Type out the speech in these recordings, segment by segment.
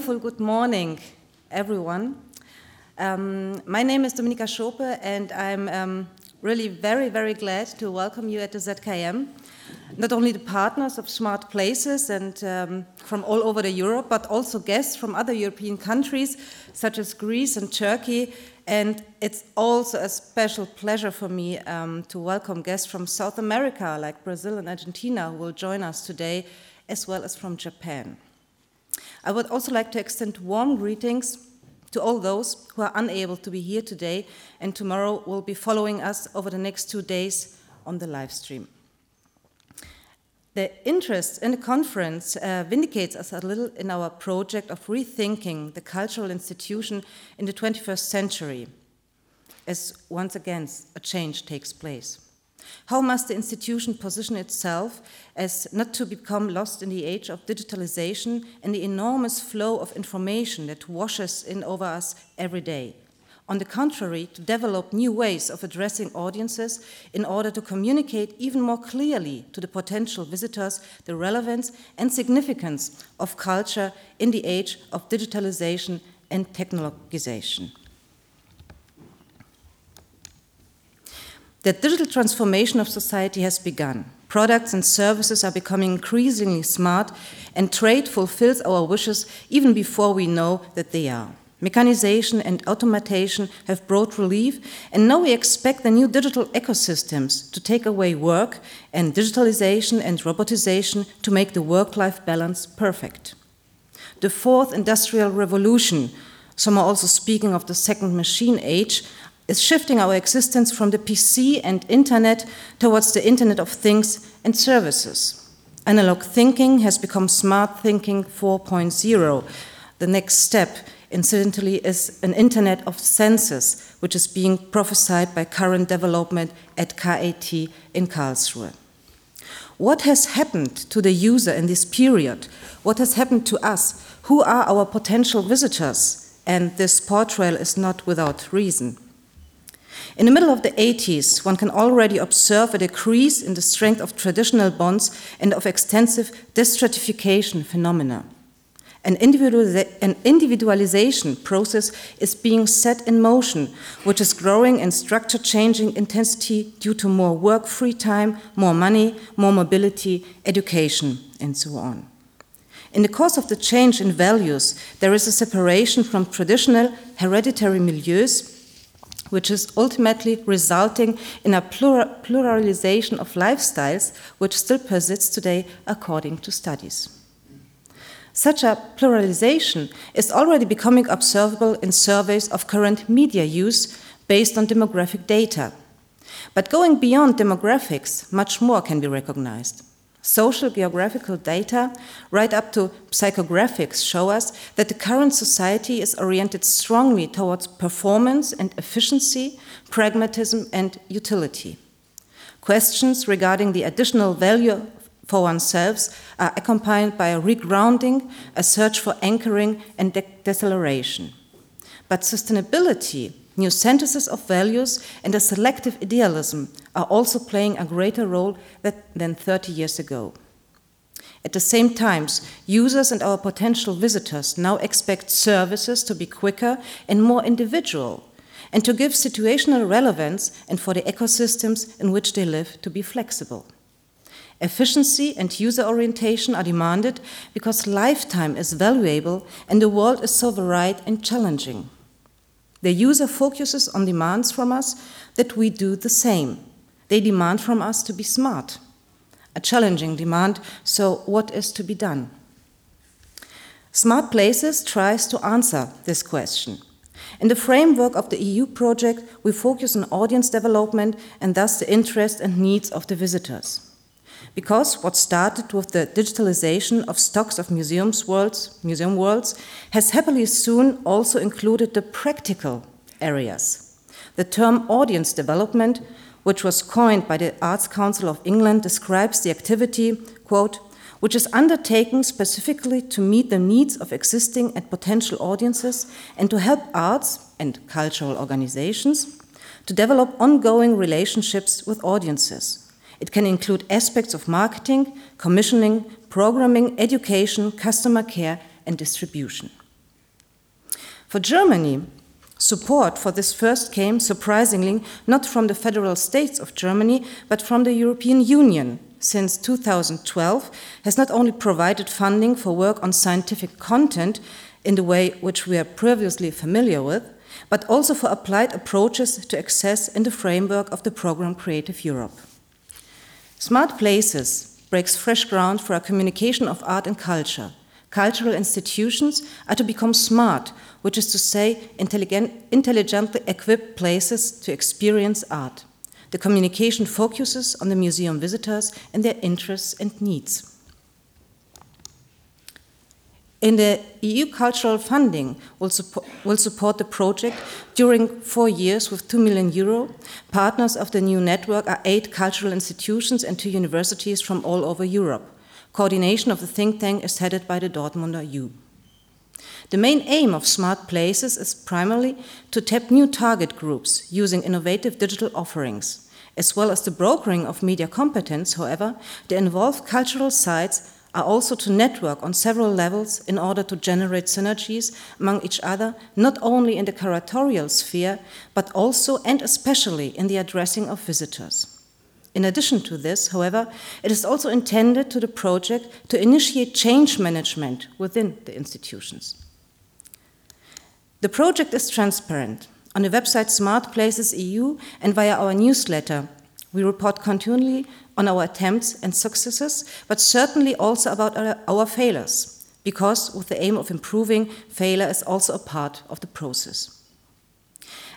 wonderful good morning, everyone. Um, my name is Dominika Szope, and I'm um, really very, very glad to welcome you at the ZKM. Not only the partners of Smart Places and um, from all over the Europe, but also guests from other European countries, such as Greece and Turkey. And it's also a special pleasure for me um, to welcome guests from South America, like Brazil and Argentina, who will join us today, as well as from Japan. I would also like to extend warm greetings to all those who are unable to be here today and tomorrow will be following us over the next two days on the live stream. The interest in the conference uh, vindicates us a little in our project of rethinking the cultural institution in the 21st century, as once again a change takes place. How must the institution position itself as not to become lost in the age of digitalization and the enormous flow of information that washes in over us every day? On the contrary, to develop new ways of addressing audiences in order to communicate even more clearly to the potential visitors the relevance and significance of culture in the age of digitalization and technologization. The digital transformation of society has begun. Products and services are becoming increasingly smart, and trade fulfills our wishes even before we know that they are. Mechanization and automation have brought relief, and now we expect the new digital ecosystems to take away work and digitalization and robotization to make the work life balance perfect. The fourth industrial revolution, some are also speaking of the second machine age, is shifting our existence from the PC and internet towards the Internet of Things and services. Analog thinking has become smart thinking 4.0. The next step, incidentally, is an Internet of Senses, which is being prophesied by current development at KIT in Karlsruhe. What has happened to the user in this period? What has happened to us? Who are our potential visitors? And this portrayal is not without reason. In the middle of the 80s, one can already observe a decrease in the strength of traditional bonds and of extensive destratification phenomena. An, an, individualization process is being set in motion, which is growing in structure changing intensity due to more work free time, more money, more mobility, education, and so on. In the course of the change in values, there is a separation from traditional hereditary milieus which is ultimately resulting in a pluralization of lifestyles, which still persists today according to studies. Such a pluralization is already becoming observable in surveys of current media use based on demographic data. But going beyond demographics, much more can be recognized. Social geographical data, right up to psychographics, show us that the current society is oriented strongly towards performance and efficiency, pragmatism and utility. Questions regarding the additional value for oneself are accompanied by a regrounding, a search for anchoring and de deceleration. But sustainability New synthesis of values and a selective idealism are also playing a greater role than 30 years ago. At the same time, users and our potential visitors now expect services to be quicker and more individual, and to give situational relevance and for the ecosystems in which they live to be flexible. Efficiency and user orientation are demanded because lifetime is valuable and the world is so varied and challenging. The user focuses on demands from us that we do the same. They demand from us to be smart. A challenging demand, so what is to be done? Smart Places tries to answer this question. In the framework of the EU project, we focus on audience development and thus the interests and needs of the visitors. Because what started with the digitalization of stocks of museums worlds, museum worlds has happily soon also included the practical areas. The term audience development, which was coined by the Arts Council of England, describes the activity, quote, which is undertaken specifically to meet the needs of existing and potential audiences and to help arts and cultural organizations to develop ongoing relationships with audiences it can include aspects of marketing, commissioning, programming, education, customer care, and distribution. For Germany, support for this first came, surprisingly, not from the federal states of Germany, but from the European Union, since 2012 has not only provided funding for work on scientific content in the way which we are previously familiar with, but also for applied approaches to access in the framework of the program Creative Europe. Smart Places breaks fresh ground for a communication of art and culture. Cultural institutions are to become smart, which is to say, intelligently equipped places to experience art. The communication focuses on the museum visitors and their interests and needs. In the EU cultural funding will support, will support the project during four years with 2 million euro. Partners of the new network are eight cultural institutions and two universities from all over Europe. Coordination of the think tank is headed by the Dortmunder U. The main aim of Smart Places is primarily to tap new target groups using innovative digital offerings. As well as the brokering of media competence, however, the involved cultural sites are also to network on several levels in order to generate synergies among each other, not only in the curatorial sphere, but also and especially in the addressing of visitors. In addition to this, however, it is also intended to the project to initiate change management within the institutions. The project is transparent. On the website Smart Places EU and via our newsletter, we report continually on our attempts and successes, but certainly also about our, our failures, because with the aim of improving, failure is also a part of the process.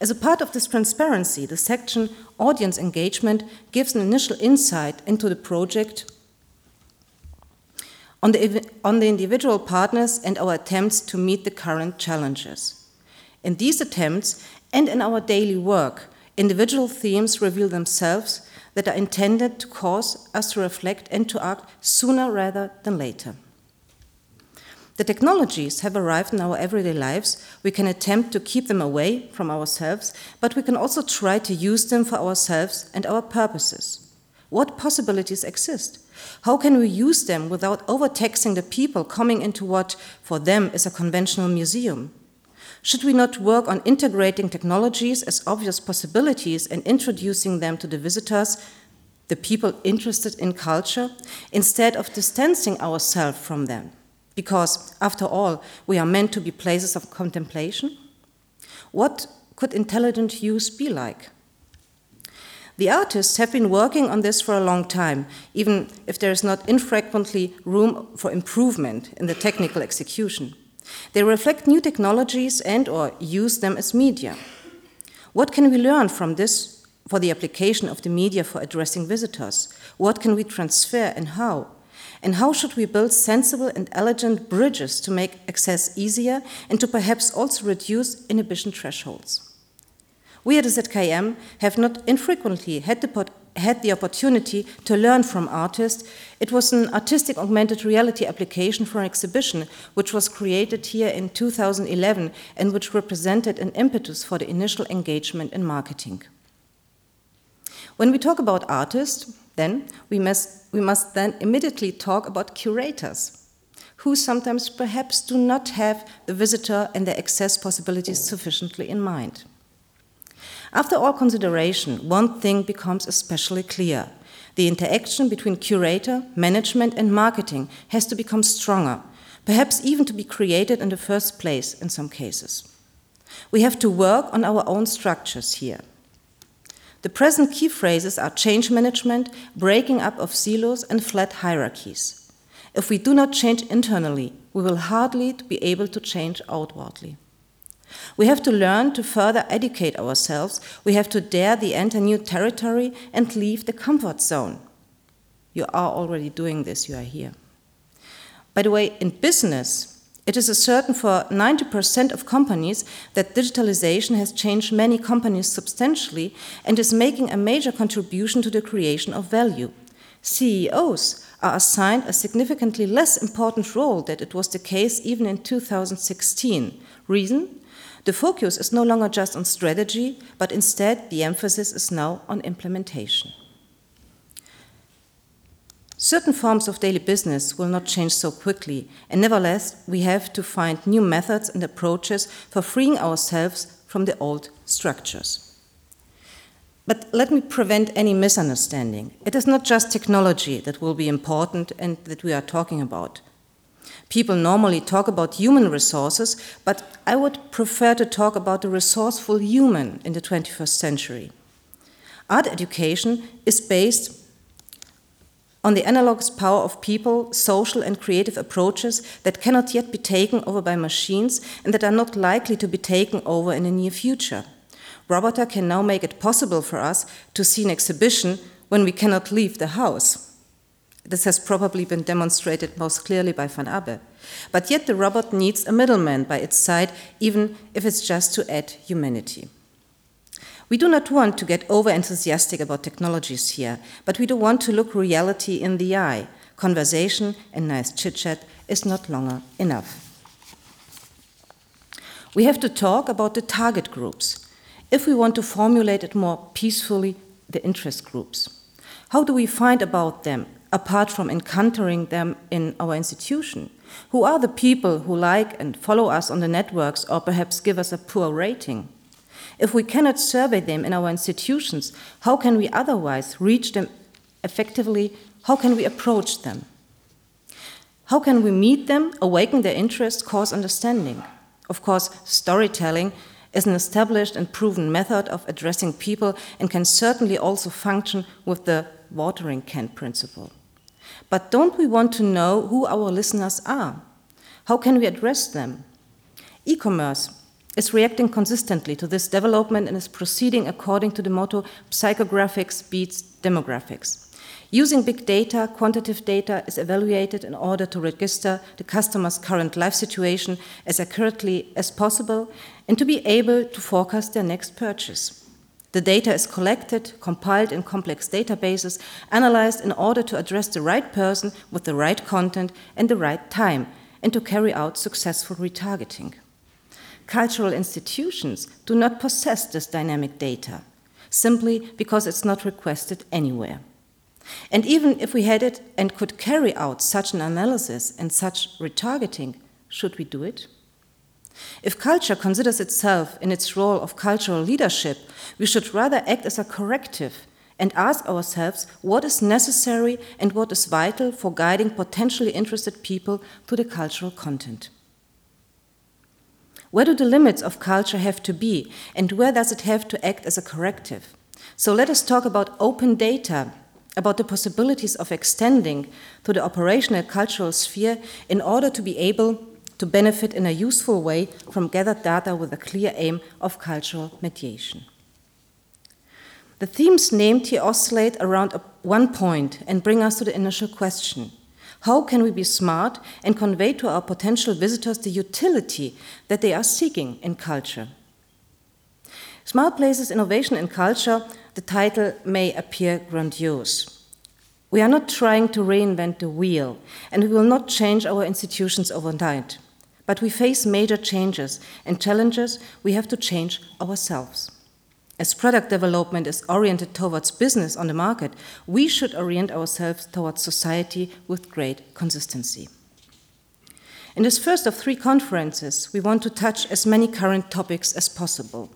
As a part of this transparency, the section Audience Engagement gives an initial insight into the project on the, on the individual partners and our attempts to meet the current challenges. In these attempts and in our daily work, individual themes reveal themselves that are intended to cause us to reflect and to act sooner rather than later. The technologies have arrived in our everyday lives. We can attempt to keep them away from ourselves, but we can also try to use them for ourselves and our purposes. What possibilities exist? How can we use them without overtaxing the people coming into what, for them, is a conventional museum? Should we not work on integrating technologies as obvious possibilities and introducing them to the visitors, the people interested in culture, instead of distancing ourselves from them? Because, after all, we are meant to be places of contemplation? What could intelligent use be like? The artists have been working on this for a long time, even if there is not infrequently room for improvement in the technical execution. They reflect new technologies and or use them as media. What can we learn from this for the application of the media for addressing visitors? What can we transfer and how? And how should we build sensible and elegant bridges to make access easier and to perhaps also reduce inhibition thresholds? We at ZKM have not infrequently had the had the opportunity to learn from artists. It was an artistic augmented reality application for an exhibition which was created here in 2011 and which represented an impetus for the initial engagement in marketing. When we talk about artists, then we must, we must then immediately talk about curators who sometimes perhaps do not have the visitor and their access possibilities sufficiently in mind. After all consideration, one thing becomes especially clear. The interaction between curator, management, and marketing has to become stronger, perhaps even to be created in the first place in some cases. We have to work on our own structures here. The present key phrases are change management, breaking up of silos, and flat hierarchies. If we do not change internally, we will hardly be able to change outwardly. We have to learn to further educate ourselves. We have to dare to enter new territory and leave the comfort zone. You are already doing this, you are here. By the way, in business, it is a certain for 90% of companies that digitalization has changed many companies substantially and is making a major contribution to the creation of value. CEOs are assigned a significantly less important role than it was the case even in 2016. Reason? The focus is no longer just on strategy, but instead the emphasis is now on implementation. Certain forms of daily business will not change so quickly, and nevertheless, we have to find new methods and approaches for freeing ourselves from the old structures. But let me prevent any misunderstanding. It is not just technology that will be important and that we are talking about. People normally talk about human resources, but I would prefer to talk about the resourceful human in the 21st century. Art education is based on the analogous power of people, social and creative approaches that cannot yet be taken over by machines and that are not likely to be taken over in the near future. Robota can now make it possible for us to see an exhibition when we cannot leave the house. This has probably been demonstrated most clearly by Van Abbe. But yet the robot needs a middleman by its side, even if it's just to add humanity. We do not want to get over enthusiastic about technologies here, but we do want to look reality in the eye. Conversation and nice chit chat is not longer enough. We have to talk about the target groups. If we want to formulate it more peacefully, the interest groups. How do we find about them apart from encountering them in our institution? Who are the people who like and follow us on the networks or perhaps give us a poor rating? If we cannot survey them in our institutions, how can we otherwise reach them effectively? How can we approach them? How can we meet them, awaken their interest, cause understanding? Of course, storytelling is an established and proven method of addressing people and can certainly also function with the watering can principle. But don't we want to know who our listeners are? How can we address them? E commerce is reacting consistently to this development and is proceeding according to the motto psychographics beats demographics. Using big data, quantitative data is evaluated in order to register the customer's current life situation as accurately as possible and to be able to forecast their next purchase. The data is collected, compiled in complex databases, analyzed in order to address the right person with the right content and the right time, and to carry out successful retargeting. Cultural institutions do not possess this dynamic data, simply because it's not requested anywhere. And even if we had it and could carry out such an analysis and such retargeting, should we do it? If culture considers itself in its role of cultural leadership, we should rather act as a corrective and ask ourselves what is necessary and what is vital for guiding potentially interested people to the cultural content. Where do the limits of culture have to be, and where does it have to act as a corrective? So let us talk about open data, about the possibilities of extending to the operational cultural sphere in order to be able to benefit in a useful way from gathered data with a clear aim of cultural mediation. The themes named here oscillate around one point and bring us to the initial question how can we be smart and convey to our potential visitors the utility that they are seeking in culture? Smart Places Innovation in Culture, the title may appear grandiose. We are not trying to reinvent the wheel, and we will not change our institutions overnight. But we face major changes and challenges we have to change ourselves. As product development is oriented towards business on the market, we should orient ourselves towards society with great consistency. In this first of three conferences, we want to touch as many current topics as possible.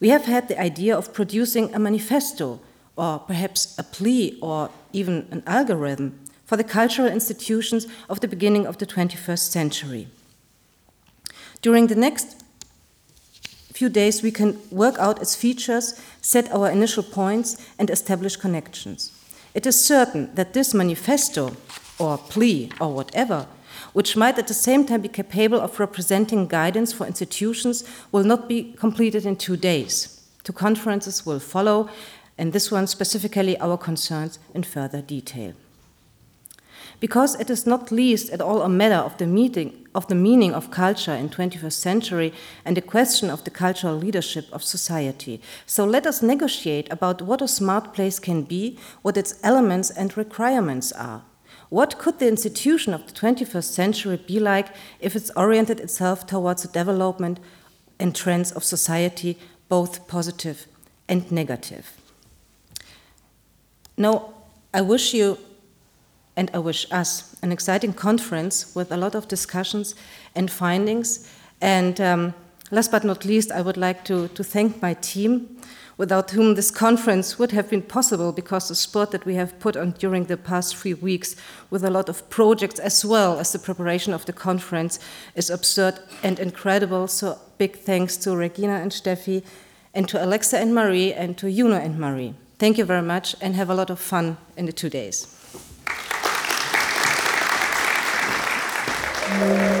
We have had the idea of producing a manifesto, or perhaps a plea, or even an algorithm for the cultural institutions of the beginning of the 21st century. During the next few days, we can work out its features, set our initial points, and establish connections. It is certain that this manifesto, or plea, or whatever, which might at the same time be capable of representing guidance for institutions, will not be completed in two days. Two conferences will follow, and this one specifically our concerns in further detail because it is not least at all a matter of the, meeting, of the meaning of culture in 21st century and a question of the cultural leadership of society. So let us negotiate about what a smart place can be, what its elements and requirements are. What could the institution of the 21st century be like if it's oriented itself towards the development and trends of society, both positive and negative? Now, I wish you and I wish us an exciting conference with a lot of discussions and findings. And um, last but not least, I would like to, to thank my team without whom this conference would have been possible because the sport that we have put on during the past three weeks with a lot of projects as well as the preparation of the conference is absurd and incredible. So big thanks to Regina and Steffi and to Alexa and Marie and to Juno and Marie. Thank you very much and have a lot of fun in the two days. Thank you.